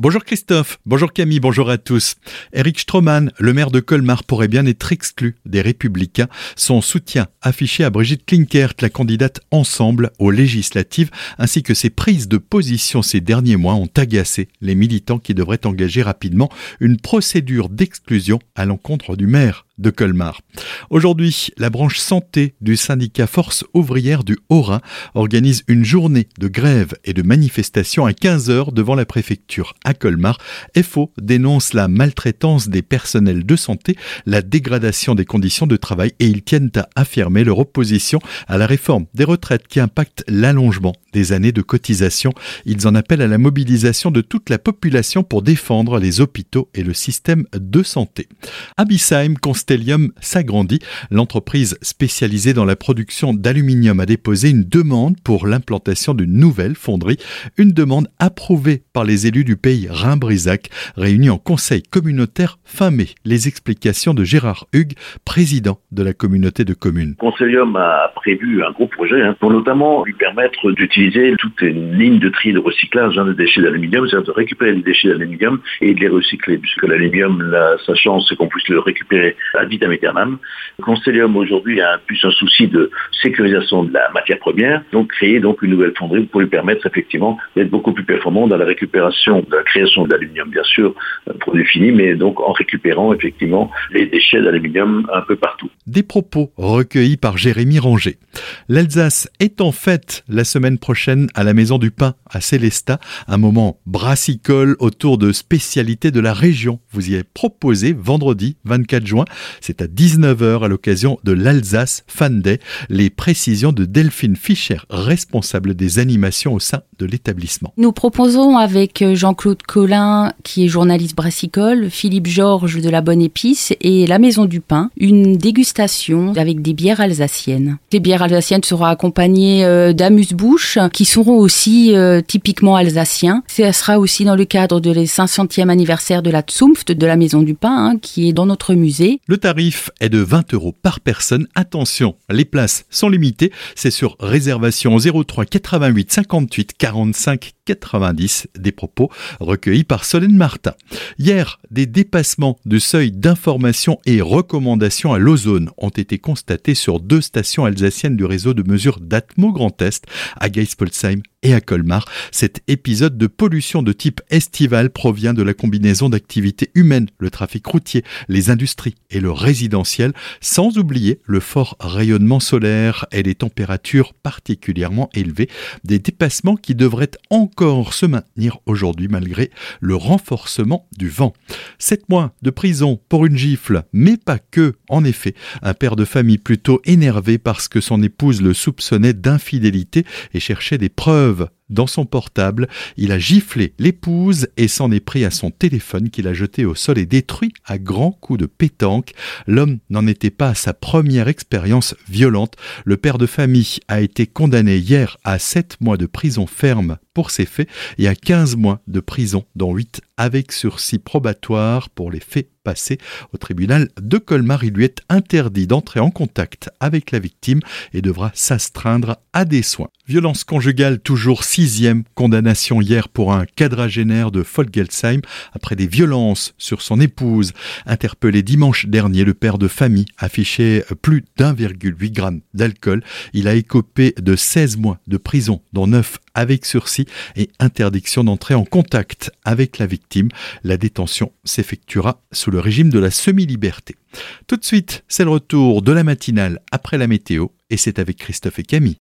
Bonjour Christophe, bonjour Camille, bonjour à tous. Eric Stroman, le maire de Colmar, pourrait bien être exclu des Républicains. Son soutien affiché à Brigitte Klinkert, la candidate Ensemble aux législatives, ainsi que ses prises de position ces derniers mois ont agacé les militants qui devraient engager rapidement une procédure d'exclusion à l'encontre du maire de Colmar. Aujourd'hui, la branche santé du syndicat Force ouvrière du Haut-Rhin organise une journée de grève et de manifestation à 15 heures devant la préfecture à Colmar. FO dénonce la maltraitance des personnels de santé, la dégradation des conditions de travail et ils tiennent à affirmer leur opposition à la réforme des retraites qui impacte l'allongement des années de cotisation. Ils en appellent à la mobilisation de toute la population pour défendre les hôpitaux et le système de santé. Abyssheim Constellium s'agrandit. L'entreprise spécialisée dans la production d'aluminium a déposé une demande pour l'implantation d'une nouvelle fonderie, une demande approuvée par les élus du pays Rhin-Brisac, réunis en conseil communautaire fin mai. Les explications de Gérard Hugues, président de la communauté de communes. Constellium a prévu un gros projet hein, pour notamment lui permettre utiliser toute une ligne de tri de recyclage hein, de déchets d'aluminium, c'est-à-dire de récupérer les déchets d'aluminium et de les recycler, puisque l'aluminium, sa chance, c'est qu'on puisse le récupérer à vitam aeternam. Constellium aujourd'hui a plus un souci de sécurisation de la matière première, donc créer donc une nouvelle fonderie pour lui permettre effectivement d'être beaucoup plus performant dans la récupération, de la création d'aluminium, bien sûr, produit fini, mais donc en récupérant effectivement les déchets d'aluminium un peu partout. Des propos recueillis par Jérémy Ranger. L'Alsace est en fait la semaine prochaine à la Maison du Pain à Célestat, un moment brassicole autour de spécialités de la région. Vous y êtes proposé vendredi 24 juin, c'est à 19h à l'occasion de l'Alsace Fan Day. Les précisions de Delphine Fischer, responsable des animations au sein de l'établissement. Nous proposons avec Jean-Claude Collin, qui est journaliste brassicole, Philippe Georges de la Bonne Épice et la Maison du Pain, une dégustation avec des bières alsaciennes. Les bières alsaciennes seront accompagnées euh, qui seront aussi euh, typiquement alsaciens. Ce sera aussi dans le cadre de les 500e anniversaire de la Zunft, de la Maison du Pain, hein, qui est dans notre musée. Le tarif est de 20 euros par personne. Attention, les places sont limitées. C'est sur réservation 03 88 58 45 90 des propos recueillis par Solène Martin. Hier, des dépassements de seuil d'information et recommandations à l'ozone ont été constatés sur deux stations alsaciennes du réseau de mesure d'Atmo Grand Est, à Geispolsheim et à Colmar. Cet épisode de pollution de type estival provient de la combinaison d'activités humaines, le trafic routier, les industries et le résidentiel, sans oublier le fort rayonnement solaire et les températures particulièrement élevées, des dépassements qui devraient encore se maintenir aujourd'hui malgré le renforcement du vent. Sept mois de prison pour une gifle, mais pas que, en effet, un père de famille plutôt énervé parce que son épouse le soupçonnait d'infidélité et cherchait des preuves neuve dans son portable, il a giflé l'épouse et s'en est pris à son téléphone qu'il a jeté au sol et détruit à grands coups de pétanque. L'homme n'en était pas à sa première expérience violente. Le père de famille a été condamné hier à 7 mois de prison ferme pour ces faits et à 15 mois de prison, dont 8 avec sursis probatoire pour les faits passés au tribunal de Colmar. Il lui est interdit d'entrer en contact avec la victime et devra s'astreindre à des soins. Violence conjugale, toujours sixième condamnation hier pour un quadragénaire de Folgelsheim après des violences sur son épouse. Interpellé dimanche dernier, le père de famille affichait plus d'1,8 g d'alcool. Il a écopé de 16 mois de prison, dont 9 avec sursis et interdiction d'entrer en contact avec la victime. La détention s'effectuera sous le régime de la semi-liberté. Tout de suite, c'est le retour de la matinale après la météo et c'est avec Christophe et Camille.